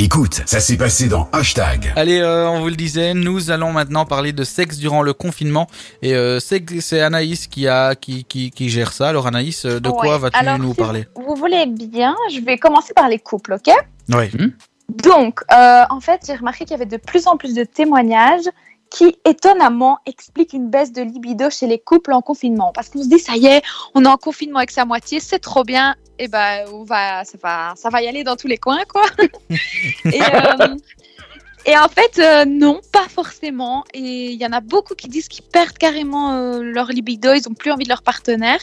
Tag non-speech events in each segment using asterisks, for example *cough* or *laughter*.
Écoute, ça s'est passé dans Hashtag. Allez, euh, on vous le disait, nous allons maintenant parler de sexe durant le confinement. Et euh, c'est Anaïs qui, a, qui, qui, qui gère ça. Alors Anaïs, euh, de quoi Ouais. vas-tu nous si parler? Vous voulez bien, je vais commencer par les couples, ok? Oui. Donc, euh, en fait, j'ai remarqué qu'il y avait de plus en plus de témoignages qui, étonnamment, expliquent une baisse de libido chez les couples en confinement. Parce qu'on se dit, ça y est, on est en confinement avec sa moitié, c'est trop bien, et ben, on va, ça, va, ça va y aller dans tous les coins, quoi. *laughs* et, euh, et en fait, euh, non, pas forcément. Et il y en a beaucoup qui disent qu'ils perdent carrément euh, leur libido, ils n'ont plus envie de leur partenaire.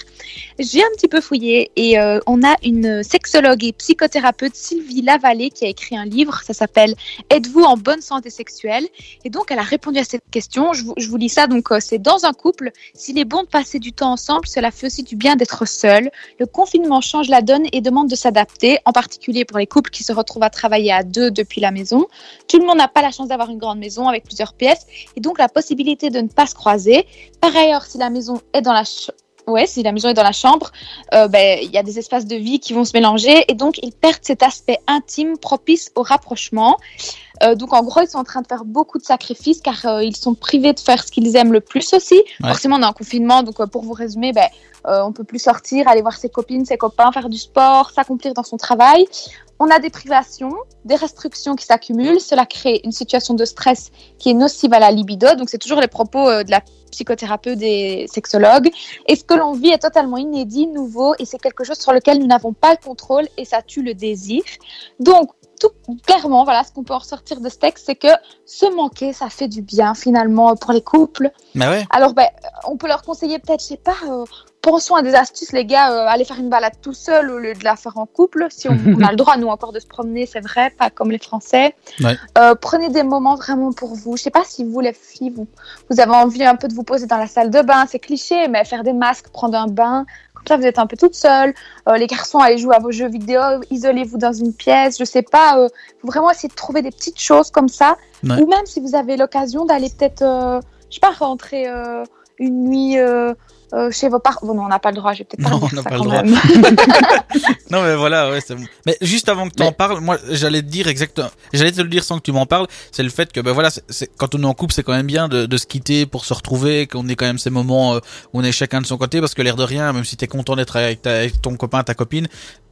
J'ai un petit peu fouillé et euh, on a une sexologue et psychothérapeute, Sylvie Lavallée, qui a écrit un livre, ça s'appelle Êtes-vous en bonne santé sexuelle? Et donc, elle a répondu à cette question. Je vous, je vous lis ça. Donc, c'est dans un couple, s'il est bon de passer du temps ensemble, cela fait aussi du bien d'être seul. Le confinement change la donne et demande de s'adapter, en particulier pour les couples qui se retrouvent à travailler à deux depuis la maison. Tout le monde n'a pas la chance d'avoir une grande maison avec plusieurs pièces et donc la possibilité de ne pas se croiser. Par ailleurs, si la maison est dans la Ouais, si la maison est dans la chambre, euh, ben, il y a des espaces de vie qui vont se mélanger et donc ils perdent cet aspect intime propice au rapprochement. Euh, donc en gros, ils sont en train de faire beaucoup de sacrifices car euh, ils sont privés de faire ce qu'ils aiment le plus aussi. Ouais. Forcément, on est en confinement, donc euh, pour vous résumer, ben, euh, on peut plus sortir, aller voir ses copines, ses copains, faire du sport, s'accomplir dans son travail. On a des privations, des restrictions qui s'accumulent. Cela crée une situation de stress qui est nocive à la libido. Donc c'est toujours les propos euh, de la psychothérapeute et sexologue. Et ce que l'on vit est totalement inédit, nouveau, et c'est quelque chose sur lequel nous n'avons pas le contrôle et ça tue le désir? Donc, tout clairement, voilà, ce qu'on peut en ressortir de ce texte, c'est que se manquer, ça fait du bien finalement pour les couples. Mais ouais. Alors, ben, on peut leur conseiller peut-être, je sais pas, euh, pensons à des astuces, les gars, euh, aller faire une balade tout seul au lieu de la faire en couple. Si on, on a le droit, nous, encore de se promener, c'est vrai, pas comme les Français. Ouais. Euh, prenez des moments vraiment pour vous. Je sais pas si vous, les filles, vous, vous avez envie un peu de vous poser dans la salle de bain, c'est cliché, mais faire des masques, prendre un bain, comme ça vous êtes un peu toute seule. Euh, les garçons, allez jouer à vos jeux vidéo, isolez-vous dans une pièce, je sais pas. Euh, faut vraiment essayer de trouver des petites choses comme ça. Ouais. Ou même si vous avez l'occasion d'aller peut-être, je sais pas, rentrer une nuit euh, euh, chez vos parents. Bon, non, on n'a pas le droit, je vais peut-être pas Non, on n'a pas le droit. *laughs* Non mais voilà, ouais, c'est bon. Mais juste avant que tu en Mais- parles, moi j'allais te dire exactement, j'allais te le dire sans que tu m'en parles, c'est le fait que ben voilà, c'est- quand on est en couple, c'est quand même bien de, de se quitter pour se retrouver, qu'on ait quand même ces moments euh, où on est chacun de son côté, parce que l'air de rien, même si t'es content d'être avec, ta- avec ton copain, ta copine,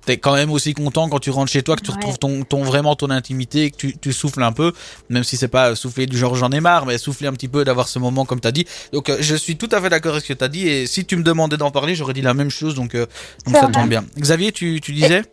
t'es quand même aussi content quand tu rentres chez toi, que tu Ouais. retrouves ton, ton vraiment ton intimité, que tu, tu souffles un peu, même si c'est pas souffler du genre j'en ai marre, mais souffler un petit peu d'avoir ce moment comme t'as dit. Donc euh, je suis tout à fait d'accord avec ce que t'as dit, et si tu me demandais d'en parler, j'aurais dit la même chose, donc, euh, donc ça tombe bien. Xavier, tu, tu disais?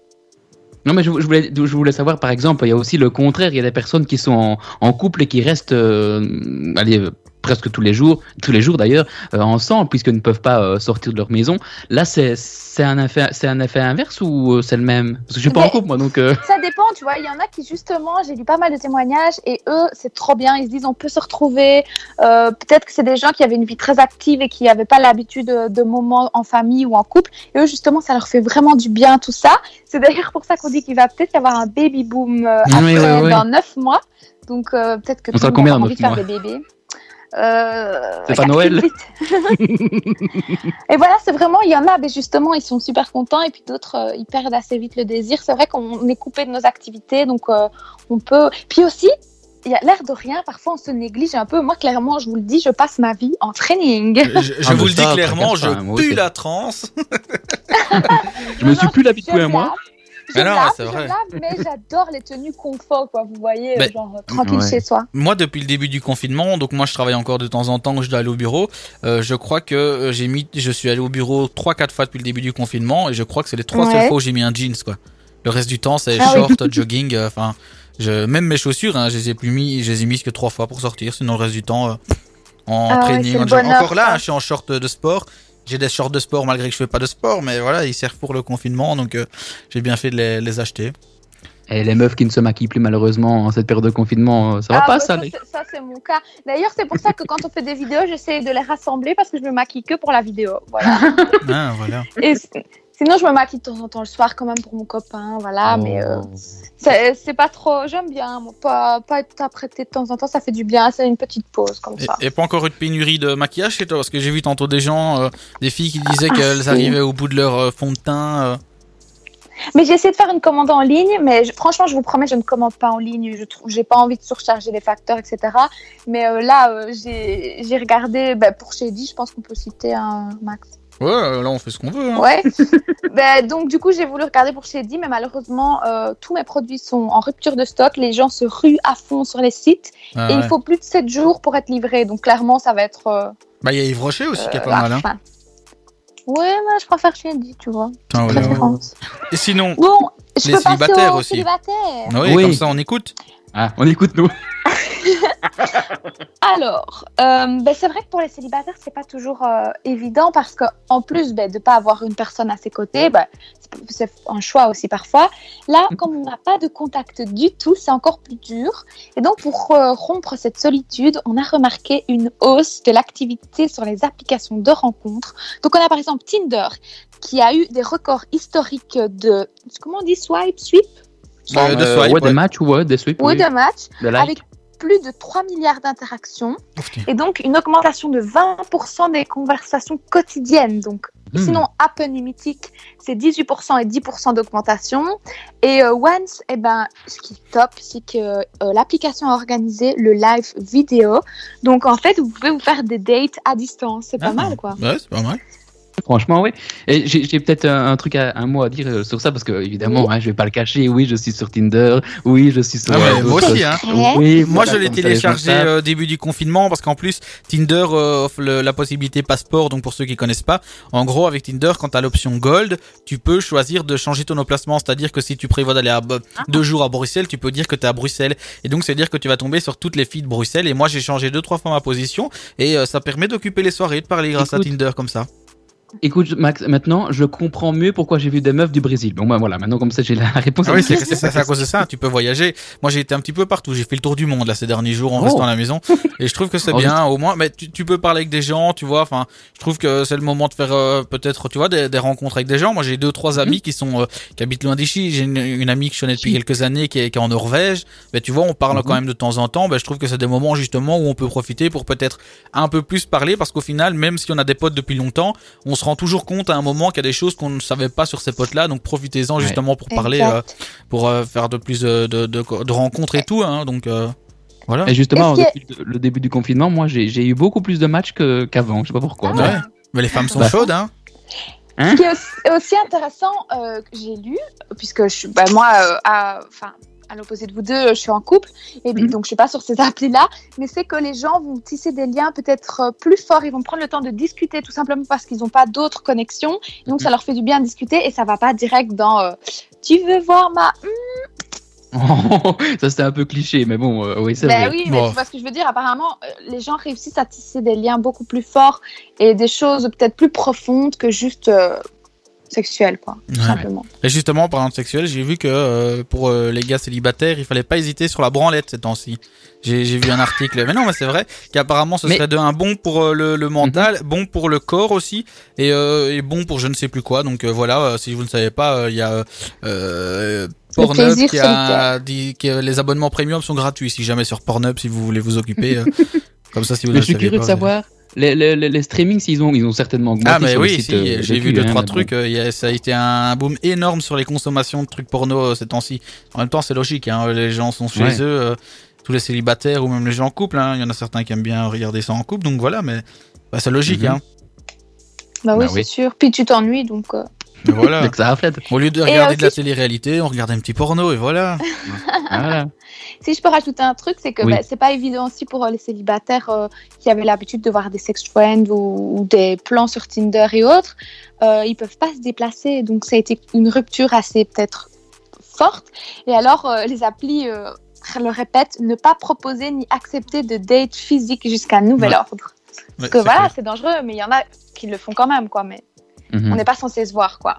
Non, mais je, je voulais, je voulais savoir, par exemple, il y a aussi le contraire. Il y a des personnes qui sont en, en couple et qui restent, euh, allez, presque tous les jours, tous les jours d'ailleurs, euh, ensemble, puisqu'ils ne peuvent pas euh, sortir de leur maison. Là, c'est un effet, c'est un effet inverse ou euh, c'est le même? Parce que je suis pas en couple, moi, donc. Ça dépend, tu vois. Il y en a qui, justement, j'ai lu pas mal de témoignages et eux, c'est trop bien. Ils se disent, on peut se retrouver. Peut-être que c'est des gens qui avaient une vie très active et qui n'avaient pas l'habitude de, de moments en famille ou en couple. Et eux, justement, ça leur fait vraiment du bien, tout ça. C'est d'ailleurs pour ça qu'on dit qu'il va peut-être y avoir un baby boom Oui, après, oui, oui. dans neuf mois. Donc, peut-être que On tout le monde envie de faire des bébés. Euh, C'est pas Noël. *laughs* et voilà, c'est vraiment, il y en a, mais justement, ils sont super contents, et puis d'autres, euh, ils perdent assez vite le désir. C'est vrai qu'on est coupé de nos activités, donc euh, on peut. Puis aussi, il y a l'air de rien, parfois on se néglige un peu. Moi, clairement, je vous le dis, je passe ma vie en training. Je, je Ah, vous le dis clairement, je moi pue la transe. *laughs* Je me suis plus la vie Je Je non, lave, c'est je vrai. lave, mais *laughs* j'adore les tenues confort, quoi. Vous voyez, genre tranquille Ouais. chez soi. Moi, depuis le début du confinement, donc moi je travaille encore de temps en temps, je dois aller au bureau. euh, je crois que euh, j'ai mis, je suis allé au bureau trois, quatre fois depuis le début du confinement, et je crois que c'est les trois Ouais. seules fois où j'ai mis un jeans, quoi. Le reste du temps, c'est Ah oui. short, *laughs* jogging, euh, enfin, même mes chaussures, hein, je les ai plus mis, je les ai mises que trois fois pour sortir, sinon le reste du temps, euh, en Ah ouais, training. le en jogging. bonheur, encore là, hein, je suis en short de sport. J'ai des shorts de sport malgré que je fais pas de sport, mais voilà, ils servent pour le confinement, donc euh, j'ai bien fait de les, les acheter. Et les meufs qui ne se maquillent plus, malheureusement, en cette période de confinement, euh, ça va Ah, pas, ça, les- c'est- ça, c'est mon cas. D'ailleurs, c'est pour ça que quand on fait des vidéos, j'essaie de les rassembler parce que je me maquille que pour la vidéo. Voilà. Ah, voilà. Et sinon, je me maquille de temps en temps le soir quand même pour mon copain. Voilà, Oh. mais euh, c'est pas trop. J'aime bien. moi, Pas, pas être apprêté de temps en temps, ça fait du bien. C'est une petite pause comme ça. Et, et pas encore une pénurie de maquillage chez toi Parce que j'ai vu tantôt des gens, euh, des filles qui disaient Ah, qu'elles si. arrivaient au bout de leur euh, fond de teint. euh. Mais j'ai essayé de faire une commande en ligne, mais je- franchement, je vous promets, je ne commande pas en ligne. Je trouve, j'ai pas envie de surcharger les facteurs, etc. Mais euh, là, euh, j'ai j'ai regardé bah, pour chez Di, je pense qu'on peut citer un max. Ouais, euh, là on fait ce qu'on veut. Hein. Ouais. *laughs* Ben, donc du coup, j'ai voulu regarder pour chez Di, mais malheureusement, euh, tous mes produits sont en rupture de stock. Les gens se ruent à fond sur les sites Ah et ouais. il faut plus de 7 jours pour être livré. Donc clairement, ça va être euh, Bah il y a Yves Rocher aussi qui est euh, pas mal. Hein. fin. Ouais, mais je préfère chez Di, tu vois. Putain, ouais, ouais. Préférence. Et sinon, Bon, je Les peux passer célibataires aux aussi. célibataires. oui, Oui. comme ça on écoute. Ah, on écoute nous. *laughs* Alors, euh, ben, c'est vrai que pour les célibataires, c'est pas toujours euh, évident parce que en plus ben, de pas avoir une personne à ses côtés, ben, c'est- c'est un choix aussi parfois. Là, comme on n'a pas de contact du tout, c'est encore plus dur. Et donc, pour euh, rompre cette solitude, on a remarqué une hausse de l'activité sur les applications de rencontres. Donc, on a par exemple Tinder qui a eu des records historiques de comment on dit swipe, sweep, Euh, de Euh, swipe, ouais, matchs ou ouais, des sweeps. ou oui. de match De like. avec plus de 3 milliards d'interactions. Et donc, une augmentation de 20% des conversations quotidiennes. Donc, Hmm. sinon, Apple et Mythic, c'est 18% et 10% d'augmentation. Et euh, Once, eh ben, ce qui est top, c'est que euh, l'application a organisé le live vidéo. Donc, en fait, vous pouvez vous faire des dates à distance. C'est pas Ah. mal, quoi. Ouais, c'est pas mal. Franchement, oui. Et j'ai peut-être un, un truc, à, un mot à dire euh, sur ça parce que évidemment, hein, je vais pas le cacher. Oui, je suis sur Tinder. Oui, je suis sur. Ah ouais, moi aussi, hein. Oui, Moi, voilà, je l'ai téléchargé euh, début du confinement parce qu'en plus, Tinder euh, offre le- la possibilité passeport. Donc, pour ceux qui connaissent pas, en gros, avec Tinder, quand tu as l'option Gold, tu peux choisir de changer ton emplacement. C'est-à-dire que si tu prévois d'aller à Bo- deux jours à Bruxelles, tu peux dire que tu es à Bruxelles. Et donc, c'est à dire que tu vas tomber sur toutes les filles de Bruxelles. Et moi, j'ai changé deux, trois fois ma position. Et euh, ça permet d'occuper les soirées, de parler grâce Écoute. à Tinder comme ça. Écoute, Max, maintenant, je comprends mieux pourquoi j'ai vu des meufs du Brésil. Bon, ben voilà, maintenant, comme ça, j'ai la *laughs* réponse. Ah à oui, c'est à cause de ça, tu peux voyager. Moi, j'ai été un petit peu partout. J'ai fait le tour du monde là ces derniers jours en Oh. restant à la maison, *laughs* et je trouve que c'est Oh, bien. Au moins, mais tu, tu peux parler avec des gens, tu vois. Enfin, je trouve que c'est le moment de faire euh, peut-être, tu vois, des, des rencontres avec des gens. Moi, j'ai deux, trois amis qui sont euh, qui habitent loin d'ici. J'ai une, une amie que je connais depuis quelques années qui est, qui est en Norvège. Mais tu vois, on parle Mhm. quand même de temps en temps. Ben, je trouve que c'est des moments justement où on peut profiter pour peut-être un peu plus parler, parce qu'au final, même si on a des potes depuis longtemps, on se rend toujours compte à un moment qu'il y a des choses qu'on ne savait pas sur ces potes-là. Donc profitez-en Ouais. justement pour parler. euh, pour euh, faire de plus euh, de, de, de rencontres et tout. Hein, donc euh, voilà. Et justement, depuis le- le début du confinement, moi, j'ai eu beaucoup plus de matchs qu'avant. Je sais pas pourquoi. Ah. mais- Ouais. Mais les femmes sont Bah. chaudes, hein. Ce qui est aussi, aussi intéressant euh, que j'ai lu, puisque je, bah, moi, euh, à, enfin, à l'opposé de vous deux, je suis en couple, et Mhm. donc je suis pas sur ces applis-là, mais c'est que les gens vont tisser des liens peut-être euh, plus forts, ils vont prendre le temps de discuter tout simplement parce qu'ils n'ont pas d'autres connexions, donc Mhm. ça leur fait du bien de discuter et ça va pas direct dans euh, tu veux voir ma *laughs* *laughs* ça, c'était un peu cliché, mais bon, euh, oui, c'est Ben vrai. oui, mais Bon. tu vois ce que je veux dire. Apparemment, euh, les gens réussissent à tisser des liens beaucoup plus forts et des choses peut-être plus profondes que juste euh, sexuelles, quoi, tout Ouais. simplement. Et justement, en parlant de sexuel, j'ai vu que euh, pour euh, les gars célibataires, il fallait pas hésiter sur la branlette ces temps-ci. J'ai vu un article, mais non, mais c'est vrai qu'apparemment ce Mais- serait de un bon pour euh, le, le mental, bon pour le corps aussi, et, euh, et bon pour je ne sais plus quoi. Donc euh, voilà, euh, si vous ne savez pas, euh, il y a Pornhub qui a dit que les abonnements premium sont gratuits. Si jamais sur Pornhub, si vous voulez vous occuper, euh, *laughs* comme ça, si vous Mais ne je suis curieux de vous- savoir. Les, les, les, les streamings, ils ont, ils ont certainement augmenté. Ah mais sur oui, si, euh, j'ai vu deux hein, trois trucs. euh, il y a- ça a été un boom énorme sur les consommations de trucs porno euh, ces temps-ci. En même temps, c'est logique. Hein, les gens sont chez Ouais. eux, euh, tous les célibataires ou même les gens en couple. hein, Il y en a certains qui aiment bien regarder ça en couple, donc voilà. Mais bah, c'est logique. Mhm. hein. Bah oui, Bah c'est oui. sûr. Puis tu t'ennuies, donc. Mais voilà. *laughs* Donc ça reflète. Au lieu de regarder de la télé-réalité, on regarde un petit porno et voilà. *laughs* Voilà. Si je peux rajouter un truc, c'est que Oui. bah, c'est pas évident aussi pour euh, les célibataires euh, qui avaient l'habitude de voir des sex friends ou, ou des plans sur Tinder et autres. Euh, ils peuvent pas se déplacer, donc ça a été une rupture assez peut-être forte. Et alors, euh, les applis euh, le répète, ne pas proposer ni accepter de date physique jusqu'à nouvel Ouais. ordre. Ouais, Parce que voilà, c'est dangereux, mais il y en a qui le font quand même, quoi. Mais Mhm. on n'est pas censé se voir, quoi.